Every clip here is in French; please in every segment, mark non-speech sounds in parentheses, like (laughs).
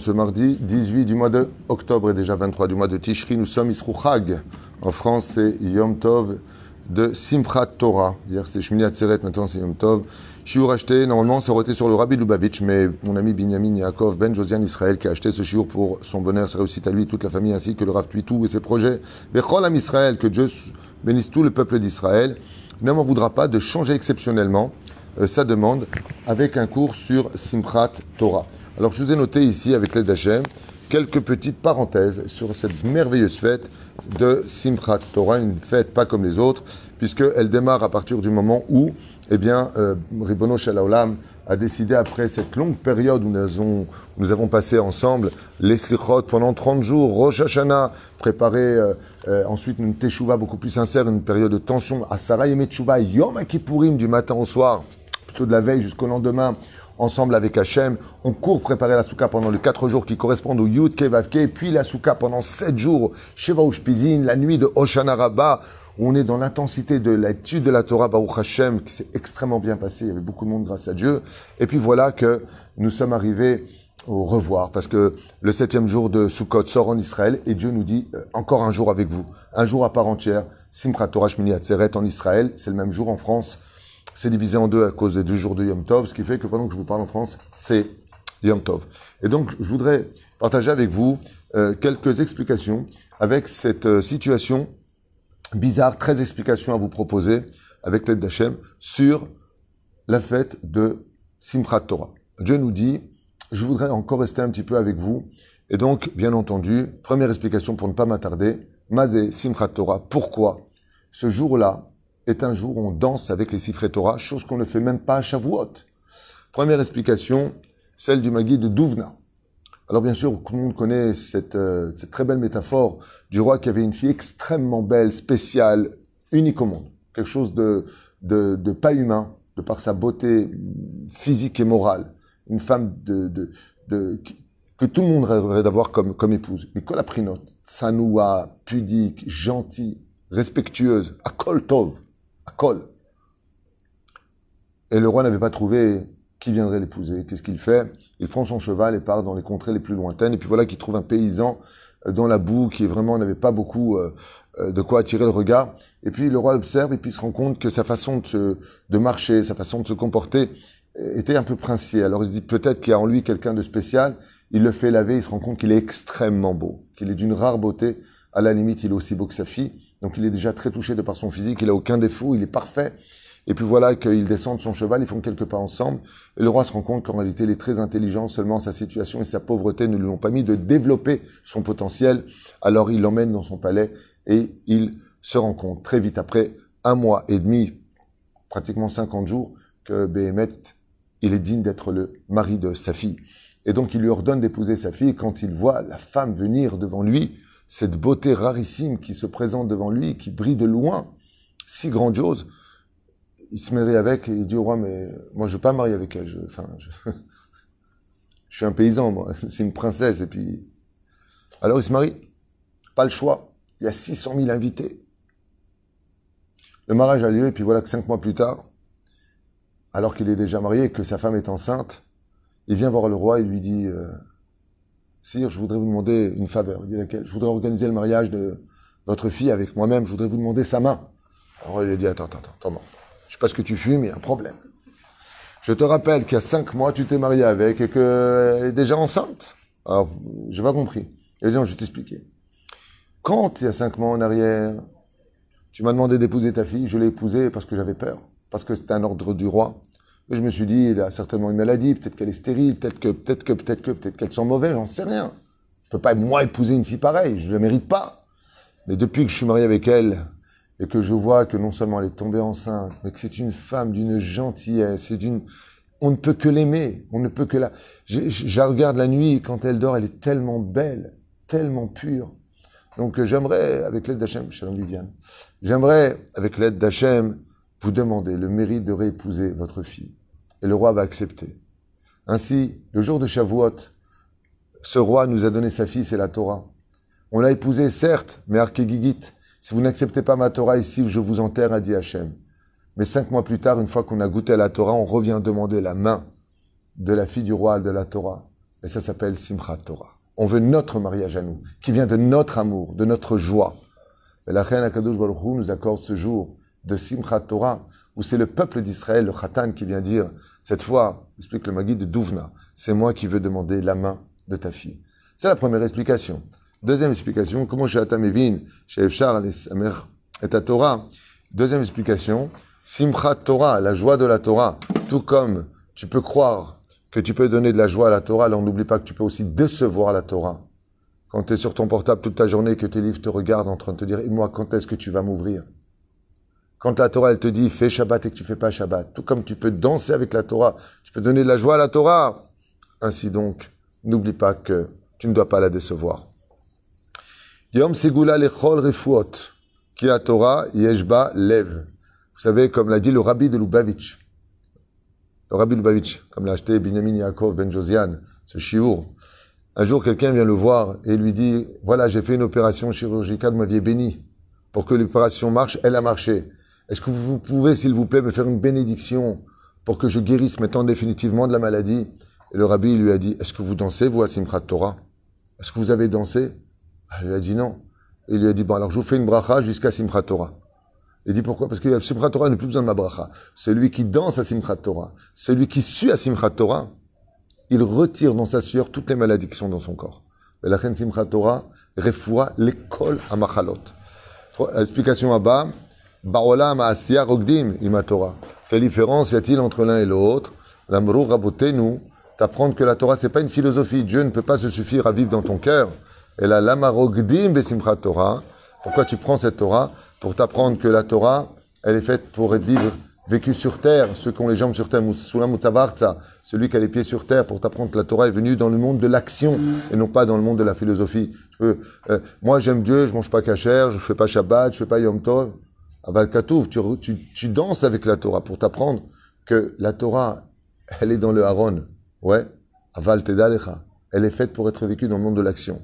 ce mardi 18 du mois de octobre et déjà 23 du mois de Tishri, nous sommes Isrou Chag. En France, c'est Yom Tov de Simchat Torah. Hier, c'était Shmini Atzeret, maintenant c'est Yom Tov. Shiur acheté, normalement, ça aurait été sur le Rabbi Lubavitch, mais mon ami Binyamin Yaakov Ben Josian Israël qui a acheté ce shiur pour son bonheur, sa réussite à lui, toute la famille, ainsi que le Rav Tuitou et ses projets. Bechol Am Israël, que Dieu bénisse tout le peuple d'Israël, ne m'en voudra pas de changer exceptionnellement sa demande avec un cours sur Simchat Torah. Alors, je vous ai noté ici, avec l'aide d'Hachem, quelques petites parenthèses sur cette merveilleuse fête de Simchat Torah, une fête pas comme les autres, puisqu'elle démarre à partir du moment où, eh bien, euh, Ribono Shalaolam a décidé, après cette longue période où nous avons, passé ensemble les slichot pendant 30 jours, Rosh Hashanah, préparé euh, euh, ensuite une teshuva beaucoup plus sincère, une période de tension, Asara Yom Teshuva, Yom Kippourim, du matin au soir, plutôt de la veille jusqu'au lendemain, ensemble avec Hachem. On court préparer la souka pendant les 4 jours qui correspondent au Yud Kevavke, puis la souka pendant 7 jours, Sheva Ushpizin, la nuit de Hoshana Rabbah, où on est dans l'intensité de l'étude de la Torah, Baruch Hashem, qui s'est extrêmement bien passé. Il y avait beaucoup de monde grâce à Dieu. Et puis voilà que nous sommes arrivés au revoir, parce que le septième jour de Sukkot sort en Israël, et Dieu nous dit, euh, encore un jour avec vous, un jour à part entière, Simchat Torah Shmini Atzeret en Israël, c'est le même jour en France, c'est divisé en deux à cause des deux jours de Yom Tov, ce qui fait que pendant que je vous parle en France, c'est Yom Tov. Et donc, je voudrais partager avec vous euh, quelques explications avec cette euh, situation bizarre, 13 explications à vous proposer avec l'aide d'Hachem sur la fête de Simchat Torah. Dieu nous dit, je voudrais encore rester un petit peu avec vous. Et donc, bien entendu, première explication pour ne pas m'attarder, Mazé Simchat Torah. Pourquoi ce jour-là est un jour où on danse avec les Sifré Torah, chose qu'on ne fait même pas à Shavuot. Première explication, celle du Magui de Douvna. Alors bien sûr, tout le monde connaît cette, euh, cette, très belle métaphore du roi qui avait une fille extrêmement belle, spéciale, unique au monde. Quelque chose de, pas humain, de par sa beauté physique et morale. Une femme que tout le monde rêverait d'avoir comme, épouse. Mais qu'elle a pris note. Sanoua, pudique, gentille, respectueuse, à Et le roi n'avait pas trouvé qui viendrait l'épouser. Qu'est-ce qu'il fait? Il prend son cheval et part dans les contrées les plus lointaines. Et puis voilà qu'il trouve un paysan dans la boue qui vraiment n'avait pas beaucoup euh, de quoi attirer le regard. Et puis le roi l'observe et puis il se rend compte que sa façon de, de marcher, sa façon de se comporter était un peu princier. Alors il se dit peut-être qu'il y a en lui quelqu'un de spécial. Il le fait laver, il se rend compte qu'il est extrêmement beau, qu'il est d'une rare beauté. À la limite, il est aussi beau que sa fille. Donc il est déjà très touché de par son physique, il a aucun défaut, il est parfait. Et puis voilà qu'il descend de son cheval, ils font quelques pas ensemble. Et le roi se rend compte qu'en réalité, il est très intelligent, seulement sa situation et sa pauvreté ne lui ont pas mis de développer son potentiel. Alors il l'emmène dans son palais et il se rend compte très vite, après un mois et demi, pratiquement 50 jours, que Béhémet, il est digne d'être le mari de sa fille. Et donc il lui ordonne d'épouser sa fille. Quand il voit la femme venir devant lui, cette beauté rarissime qui se présente devant lui, qui brille de loin, si grandiose, il se marie avec et il dit au roi, mais moi je veux pas marier avec elle. Je, enfin, je (laughs) suis un paysan, moi. (laughs) C'est une princesse. Et puis, alors il se marie. Pas le choix. Il y a 600 000 invités. Le mariage a lieu et puis voilà que cinq mois plus tard, alors qu'il est déjà marié et que sa femme est enceinte, il vient voir le roi et lui dit, euh, Je voudrais vous demander une faveur. Je voudrais organiser le mariage de votre fille avec moi-même. Je voudrais vous demander sa main. Alors il lui dit, attends, attends, attends, attends. Je sais pas ce que tu fumes, il y a un problème. Je te rappelle qu'il y a cinq mois, tu t'es marié avec et qu'elle est déjà enceinte. Alors, j'ai pas compris. Il a dit, non, je vais t'expliquer. Quand, il y a cinq mois en arrière, tu m'as demandé d'épouser ta fille, je l'ai épousée parce que j'avais peur, parce que c'était un ordre du roi. Et je me suis dit, il a certainement une maladie, peut-être qu'elle est stérile, peut-être que, peut-être que, peut-être que, peut-être qu'elle sent mauvais, j'en sais rien. Je peux pas, moi, épouser une fille pareille, je ne la mérite pas. Mais depuis que je suis marié avec elle, et que je vois que non seulement elle est tombée enceinte, mais que c'est une femme d'une gentillesse, c'est d'une, on ne peut que l'aimer, on ne peut que la, je, regarde la nuit, quand elle dort, elle est tellement belle, tellement pure. Donc, j'aimerais, avec l'aide d'Hachem, Shalom Viviane, j'aimerais, avec l'aide d'Hachem, vous demander le mérite de réépouser votre fille. Et le roi va accepter. Ainsi, le jour de Shavuot, ce roi nous a donné sa fille, c'est la Torah. On l'a épousée, certes, mais Arkegigit, si vous n'acceptez pas ma Torah ici, je vous enterre, a dit Hachem. Mais cinq mois plus tard, une fois qu'on a goûté à la Torah, on revient demander la main de la fille du roi de la Torah. Et ça s'appelle Simchat Torah. On veut notre mariage à nous, qui vient de notre amour, de notre joie. Et la reine Akadosh nous accorde ce jour de Simchat Torah, où c'est le peuple d'Israël, le Khatan, qui vient dire, cette fois, explique le Magui de Douvna, c'est moi qui veux demander la main de ta fille. C'est la première explication. Deuxième explication, comment Shatamevin, Efshar et ta Torah. Deuxième explication, Simchat Torah, la joie de la Torah, tout comme tu peux croire que tu peux donner de la joie à la Torah, alors n'oublie pas que tu peux aussi décevoir la Torah. Quand tu es sur ton portable toute ta journée que tes livres te regardent en train de te dire, et moi, quand est-ce que tu vas m'ouvrir? Quand la Torah, elle te dit, fais Shabbat et que tu fais pas Shabbat, tout comme tu peux danser avec la Torah, tu peux donner de la joie à la Torah. Ainsi donc, n'oublie pas que tu ne dois pas la décevoir. Yom Segula Lechol Refuot, qui a Torah, Yeshba Lev. Vous savez, comme l'a dit le rabbi de Lubavitch, le rabbi Lubavitch, comme l'a acheté Binyamin Yaakov Ben Josian, ce chiour. Un jour, quelqu'un vient le voir et lui dit, voilà, j'ai fait une opération chirurgicale, vous m'aviez béni. Pour que l'opération marche, elle a marché. Est-ce que vous pouvez, s'il vous plaît, me faire une bénédiction pour que je guérisse maintenant définitivement de la maladie? Et le rabbi lui a dit, est-ce que vous dansez, vous, à Simchat Torah? Est-ce que vous avez dansé? Elle lui a dit non. Il lui a dit, bon, alors je vous fais une bracha jusqu'à Simchat Torah. Il dit pourquoi? Parce que Simchat Torah n'a plus besoin de ma bracha. Celui qui danse à Simchat Torah, celui qui suit à Simchat Torah, il retire dans sa sueur toutes les maladies qui sont dans son corps. La reine Simchat Torah refoua l'école à Machalot. Explication à bas. Baolam Asiya Rogdim ima Torah. Quelle différence y a-t-il entre l'un et l'autre? L'amrou nous t'apprendre que la Torah c'est pas une philosophie. Dieu ne peut pas se suffire à vivre dans ton cœur. Et la lama Rogdim besimchat Torah. Pourquoi tu prends cette Torah? Pour t'apprendre que la Torah, elle est faite pour être vécue sur terre, ceux qui ont les jambes sur terre, celui qui a les pieds sur terre, pour t'apprendre que la Torah est venue dans le monde de l'action et non pas dans le monde de la philosophie. Euh, moi, j'aime Dieu, je mange pas cachère, je fais pas Shabbat, je fais pas Yom Tov. Aval tu, tu, tu, danses avec la Torah pour t'apprendre que la Torah, elle est dans le Haron. Ouais. Aval Tedalecha. Elle est faite pour être vécue dans le monde de l'action.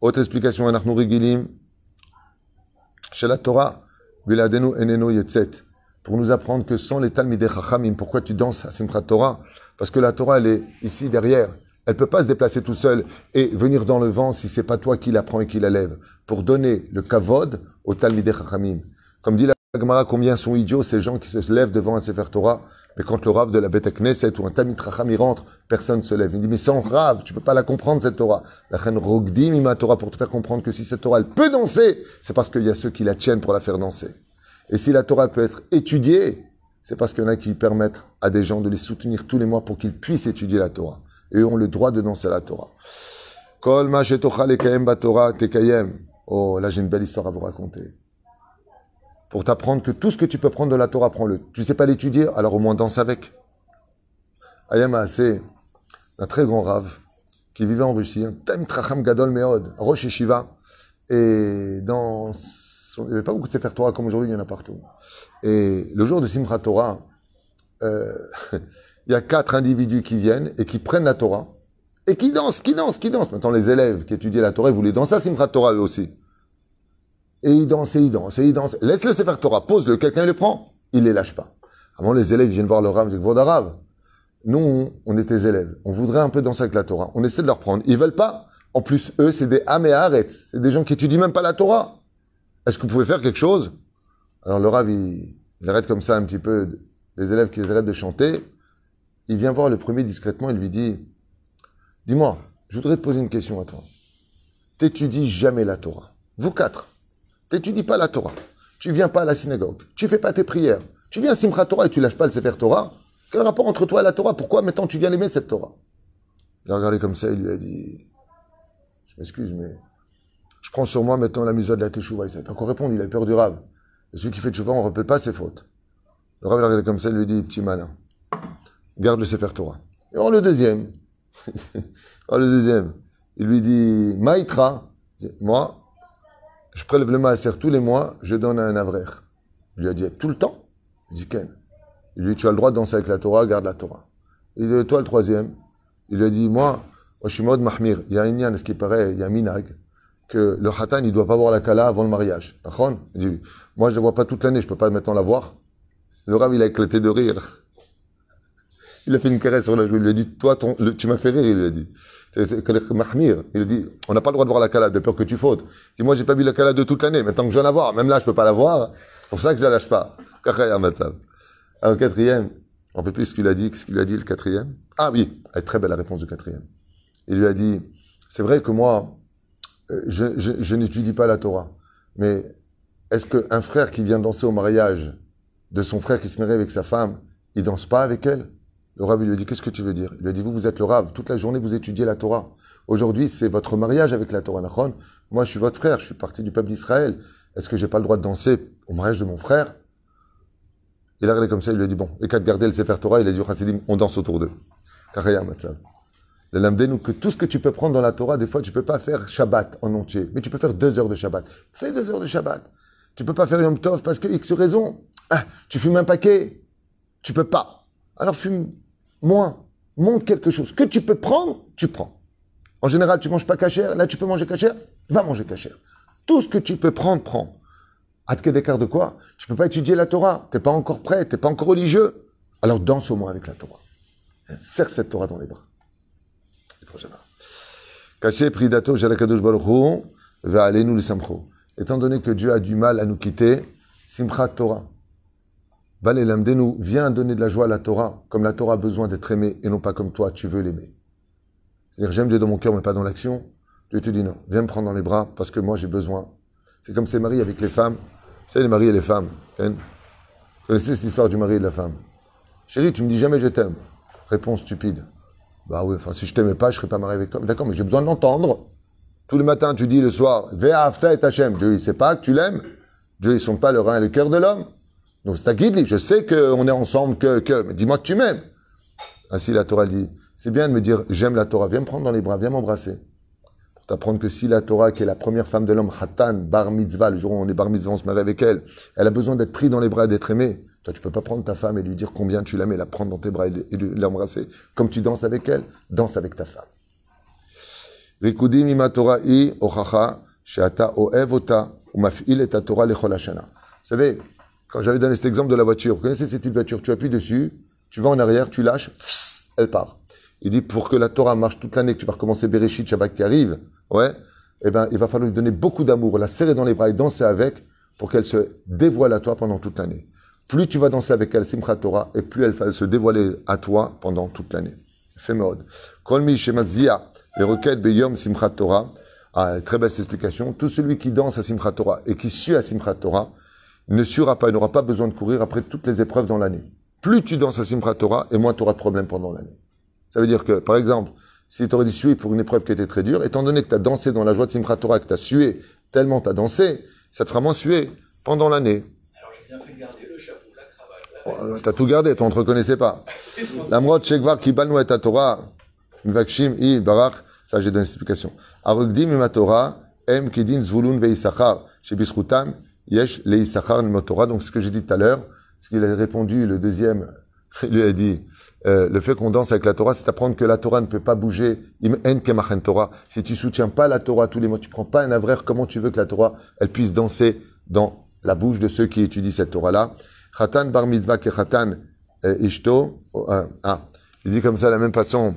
Autre explication, Anachnu Gilim, chez la Torah, Eneno Yetzet, pour nous apprendre que sans les Talmidei Chachamim, pourquoi tu danses à Simchat Torah? Parce que la Torah, elle est ici derrière. Elle peut pas se déplacer tout seul et venir dans le vent si c'est pas toi qui la prends et qui la lève. Pour donner le kavod au Talmidei Chachamim. Comme dit la Gemara, combien sont idiots ces gens qui se lèvent devant un Sefer Torah mais quand le Rav de la Beth Knesset ou un Tamit Racham y rentre, personne ne se lève. Il dit, mais sans Rav, tu peux pas la comprendre, cette Torah. La reine Rogdim, il Torah pour te faire comprendre que si cette Torah, elle peut danser, c'est parce qu'il y a ceux qui la tiennent pour la faire danser. Et si la Torah peut être étudiée, c'est parce qu'il y en a qui permettent à des gens de les soutenir tous les mois pour qu'ils puissent étudier la Torah. Et eux ont le droit de danser la Torah. Kol Oh, là j'ai une belle histoire à vous raconter pour t'apprendre que tout ce que tu peux prendre de la Torah, prends-le. Tu ne sais pas l'étudier, alors au moins danse avec. Ayama c'est un très grand rave qui vivait en Russie, un Tamit Racham Gadol Meod, Rosh Shiva. Et dans. Il n'y avait pas beaucoup de Sefer Torah comme aujourd'hui, il y en a partout. Et le jour de Simchat Torah, euh, (laughs) il y a quatre individus qui viennent et qui prennent la Torah et qui dansent, qui dansent, qui dansent. Maintenant, les élèves qui étudiaient la Torah, ils voulaient danser à Torah eux aussi. Et il danse, et il danse, et il danse. Laisse-le se faire Torah, pose-le, quelqu'un le prend, il les lâche pas. Avant, les élèves viennent voir le Rav, ils disent. Nous, on est tes élèves. On voudrait un peu danser avec la Torah. On essaie de leur prendre. Ils veulent pas. En plus, eux, c'est des Améharet. C'est des gens qui étudient même pas la Torah. Est-ce que vous pouvez faire quelque chose? Alors, le Rav, il, arrête comme ça un petit peu les élèves qui arrêtent de chanter. Il vient voir le premier discrètement, il lui dit, dis-moi, je voudrais te poser une question à toi. T'étudies jamais la Torah. Vous quatre. T'étudies pas la Torah. Tu viens pas à la synagogue. Tu fais pas tes prières. Tu viens à Simchat Torah et tu lâches pas le Sefer Torah. Quel rapport entre toi et la Torah? Pourquoi maintenant tu viens l'aimer cette Torah? Il a regardé comme ça, il lui a dit Je m'excuse, mais je prends sur moi maintenant la misère de la Teshuvah. Il savait pas quoi répondre, il avait peur du Rav. Et celui qui fait Teshuvah, on ne rappelle pas ses fautes. Le Rav, il a regardé comme ça, il lui dit Petit malin, garde le Sefer Torah. Et on le deuxième. (laughs) on le deuxième. Il lui dit Maïtra. Moi, je prélève le maaser tous les mois, je donne à un avrer. Il lui a dit, tout le temps? Il dit, Ken. Il lui dit, tu as le droit de danser avec la Torah, garde la Torah. Il dit, toi le troisième Il lui a dit, moi, mode mahmir. Il y a une ce qui paraît, il y a minag, que le hatan, il doit pas voir la kala avant le mariage. Il dit, moi je ne la vois pas toute l'année, je peux pas maintenant la voir. Le Rav, il a éclaté de rire. (laughs) Il a fait une caresse sur la joue. Il lui a dit, toi, ton, tu m'as fait rire, il lui a dit. Il dit, on n'a pas le droit de voir la cala de peur que tu fautes. Dit, moi, j'ai pas vu la cala de toute l'année. Maintenant que je viens la voir, même là, je peux pas la voir. C'est pour ça que je la lâche pas. Alors, quatrième, on peut plus ce qu'il a dit, ce qu'il a dit le quatrième? Ah oui, elle est très belle la réponse du quatrième. Il lui a dit, c'est vrai que moi, euh, je, je, je n'étudie pas la Torah, mais est-ce qu'un frère qui vient danser au mariage de son frère qui se marie avec sa femme, il danse pas avec elle? Le Rav lui dit, qu'est-ce que tu veux dire? Il lui a dit, vous, vous êtes le Rav, toute la journée vous étudiez la Torah. Aujourd'hui, c'est votre mariage avec la Torah. Moi, je suis votre frère, je suis parti du peuple d'Israël. Est-ce que j'ai pas le droit de danser au mariage de mon frère? Il a regardé comme ça, il lui a dit, bon, et qu'à garder le Sefer Torah, il a dit on danse autour d'eux. nous que tout ce que tu peux prendre dans la Torah, des fois, tu peux pas faire Shabbat en entier, mais tu peux faire deux heures de Shabbat. Fais deux heures de Shabbat. Tu peux pas faire Yom Tov parce que X raison. Ah, tu fumes un paquet. Tu peux pas. Alors fume moins. Monte quelque chose. Que tu peux prendre, tu prends. En général, tu manges pas cachère. Là, tu peux manger cachère. Va manger cachère. Tout ce que tu peux prendre, prends. À d'écart de quoi? Tu peux pas étudier la Torah. T'es pas encore prêt. T'es pas encore religieux. Alors danse au moins avec la Torah. Serre cette Torah dans les bras. Caché, pridato, jalakadosh baruch va aller nous le samcho étant donné que Dieu a du mal à nous quitter, Simchat Torah. Nous viens donner de la joie à la Torah, comme la Torah a besoin d'être aimée et non pas comme toi, tu veux l'aimer. C'est-à-dire, j'aime Dieu dans mon cœur, mais pas dans l'action. Dieu te dit non, viens me prendre dans les bras parce que moi j'ai besoin. C'est comme ces maris avec les femmes. Vous savez, les maris et les femmes. Hein Vous connaissez cette histoire du mari et de la femme? Chérie, tu me dis jamais je t'aime. Réponse stupide. Bah oui, enfin, si je t'aimais pas, je serais pas marié avec toi. D'accord, mais j'ai besoin de l'entendre. Tous les matins, tu dis le soir, Ve'afta et Hachem. Dieu, il sait pas que tu l'aimes. Dieu, ils sont pas le rein et le cœur de l'homme. Donc, c'est Je sais qu'on est ensemble, que, que, mais dis-moi que tu m'aimes. Ainsi, la Torah dit, c'est bien de me dire, j'aime la Torah, viens me prendre dans les bras, viens m'embrasser. Pour t'apprendre que si la Torah, qui est la première femme de l'homme, Hatan, Bar Mitzvah, le jour où on est Bar Mitzvah, on se marie avec elle, elle a besoin d'être prise dans les bras d'être aimée. Toi, tu peux pas prendre ta femme et lui dire combien tu l'aimes et la prendre dans tes bras et l'embrasser. Comme tu danses avec elle, danse avec ta femme. Rikudim ima i ochacha sheata oevota umafil et Torah Vous savez, quand j'avais donné cet exemple de la voiture, vous connaissez cette petite voiture, tu appuies dessus, tu vas en arrière, tu lâches, elle part. Il dit pour que la Torah marche toute l'année, que tu vas recommencer Bereshit Shabbat qui arrive, ouais, eh ben, il va falloir lui donner beaucoup d'amour, la serrer dans les bras et danser avec pour qu'elle se dévoile à toi pendant toute l'année. Plus tu vas danser avec elle, Simchat Torah, et plus elle va se dévoiler à toi pendant toute l'année. Fais mode. Kol mi shemazia les requêtes Beyom Simchat Torah. Ah, très belle explication. Tout celui qui danse à Simchat Torah et qui suit à Simchat Torah ne suera pas, il n'aura pas besoin de courir après toutes les épreuves dans l'année. Plus tu danses à Simchat Torah, et moins tu auras de problèmes pendant l'année. Ça veut dire que, par exemple, si tu aurais dû suer pour une épreuve qui était très dure, étant donné que tu as dansé dans la joie de Simchat Torah, que tu as sué tellement tu as dansé, ça te fera moins suer pendant l'année. Alors j'ai bien fait garder le chapeau, la cravate. Oh, tu as tout gardé, on ne te reconnaissait pas. (laughs) La mrot Shekvar qui et ta Torah, Mvakshim i Barach, ça, j'ai donné l'explication. Arugdim Torah, em kedin zvulun ve'isachar, chez Yesh le'isachar Torah. Donc, ce que j'ai dit tout à l'heure, ce qu'il a répondu, le deuxième, (laughs) il lui a dit, euh, le fait qu'on danse avec la Torah, c'est apprendre que la Torah ne peut pas bouger. Torah. Si tu soutiens pas la Torah tous les mois, tu prends pas un avraire, comment tu veux que la Torah, elle puisse danser dans la bouche de ceux qui étudient cette Torah-là? Khatan bar mitzvah ke khatan euh, ishto. Euh, ah, il dit comme ça, de la même façon,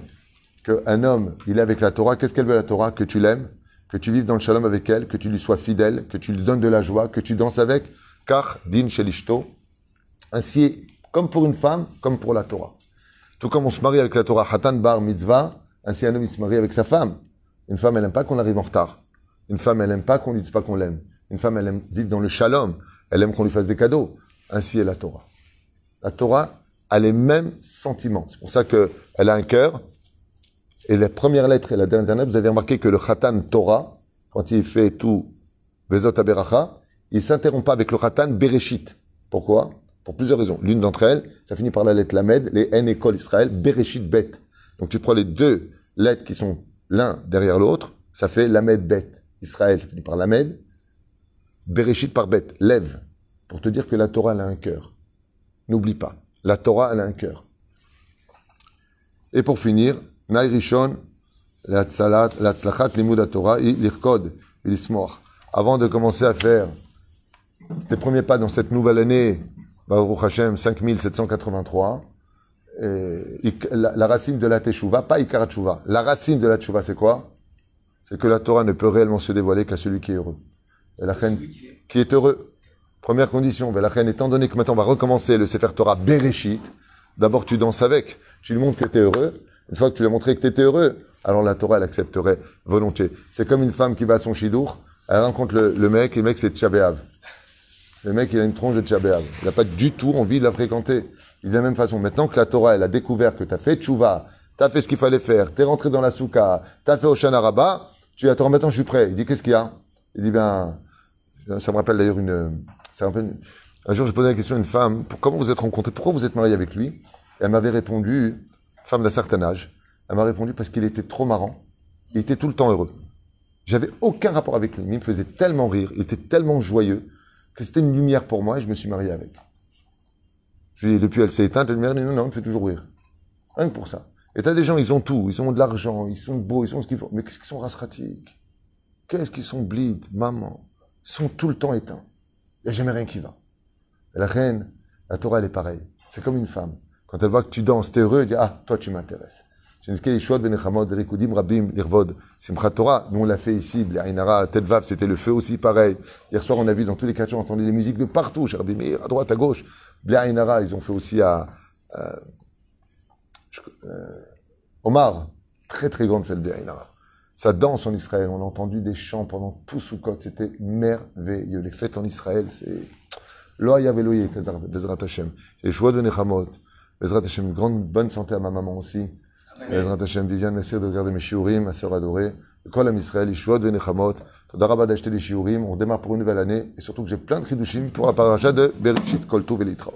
qu'un homme, il est avec la Torah, qu'est-ce qu'elle veut la Torah? Que tu l'aimes, que tu vives dans le shalom avec elle, que tu lui sois fidèle, que tu lui donnes de la joie, que tu danses avec, car din shelishto. Ainsi, comme pour une femme, comme pour la Torah. Tout comme on se marie avec la Torah, hatan bar mitzvah, ainsi un homme il se marie avec sa femme. Une femme, elle n'aime pas qu'on arrive en retard. Une femme, elle n'aime pas qu'on lui dise pas qu'on l'aime. Une femme, elle aime vivre dans le shalom. Elle aime qu'on lui fasse des cadeaux. Ainsi est la Torah. La Torah a les mêmes sentiments. C'est pour ça qu'elle a un cœur, et la première lettre et la dernière lettre, vous avez remarqué que le Khatan Torah, quand il fait tout Bezot Aberacha, il s'interrompt pas avec le Khatan Bereshit. Pourquoi? Pour plusieurs raisons. L'une d'entre elles, ça finit par la lettre Lamed, les N école Israël, Bereshit Bet. Donc tu prends les deux lettres qui sont l'un derrière l'autre, ça fait Lamed Bet. Israël, ça finit par Lamed. Bereshit par Bet, lève. Pour te dire que la Torah, elle a un cœur. N'oublie pas. La Torah, elle a un cœur. Et pour finir, Naï Rishon, l'Atzlachat Limud Torah, l'Irkod, l'Ismor. Avant de commencer à faire tes premiers pas dans cette nouvelle année Baruch Hashem 5783. Et la, la racine de la teshuva, pas Ikara. La racine de la teshuva, c'est quoi? C'est que la Torah ne peut réellement se dévoiler qu'à celui qui est heureux. Et la reine qui est heureux. Première condition. Mais la reine, étant donné que maintenant on va recommencer le Sefer Torah Bereshit, d'abord tu danses avec, tu lui montres que tu es heureux. Une fois que tu lui as montré que tu étais heureux, alors la Torah, elle accepterait volontiers. C'est comme une femme qui va à son chidour, elle rencontre le, mec, et le mec c'est Tchabéav. Le mec, il a une tronche de Tchabéav. Il n'a pas du tout envie de la fréquenter. Il de la même façon. Maintenant que la Torah, elle a découvert que tu as fait tchouva, tu as fait ce qu'il fallait faire, tu es rentré dans la souka, tu as fait Oshana Rabbah, tu dis, attends, maintenant je suis prêt. Il dit, qu'est-ce qu'il y a? Il dit, ben, ça me rappelle d'ailleurs une, ça me rappelle, un jour, je posais la question à une femme, comment vous êtes rencontrés, pourquoi vous êtes marié avec lui? Elle m'avait répondu, femme d'un certain âge, elle m'a répondu parce qu'il était trop marrant, il était tout le temps heureux. J'avais aucun rapport avec lui, mais il me faisait tellement rire, il était tellement joyeux, que c'était une lumière pour moi et je me suis marié avec. Je lui ai dit, depuis elle s'est éteinte, elle dit, non, non, elle me fait toujours rire. Rien que pour ça. Et t'as des gens, ils ont tout, ils ont de l'argent, ils sont beaux, ils sont ce qu'ils font. Mais qu'est-ce qu'ils sont rasratiques Qu'est-ce qu'ils sont bleed, maman? Ils sont tout le temps éteints. Il n'y a jamais rien qui va. La reine, la Torah, elle est pareille. C'est comme une femme. Quand elle voit que tu danses, t'es heureux, elle dit, ah, toi, tu m'intéresses. Ben. Nous on l'a fait ici, Blainara, Telvav, c'était le feu aussi pareil. Hier soir on a vu dans tous les quartiers, on entendait des musiques de partout, Meir, à droite, à gauche. Blainara, ils ont fait aussi à euh, euh, Omar, très très grande fête Blainara. Ça danse en Israël, on a entendu des chants pendant tout Sukkot, c'était merveilleux. Les fêtes en Israël, c'est Lo Bezrat Hashem. Shouad ben Echamot, Bezrat Hashem, grande bonne santé à ma maman aussi. Bezrat Hashem, Viviane, merci de regarder mes shiurim, ma sœur adorée. Kol Am Israël, Yishuot Venechamot. Toda d'acheter les shiurim. On démarre pour une nouvelle année. Et surtout que j'ai plein de chidushim pour la paracha de Bereshit Kolto Velitraot.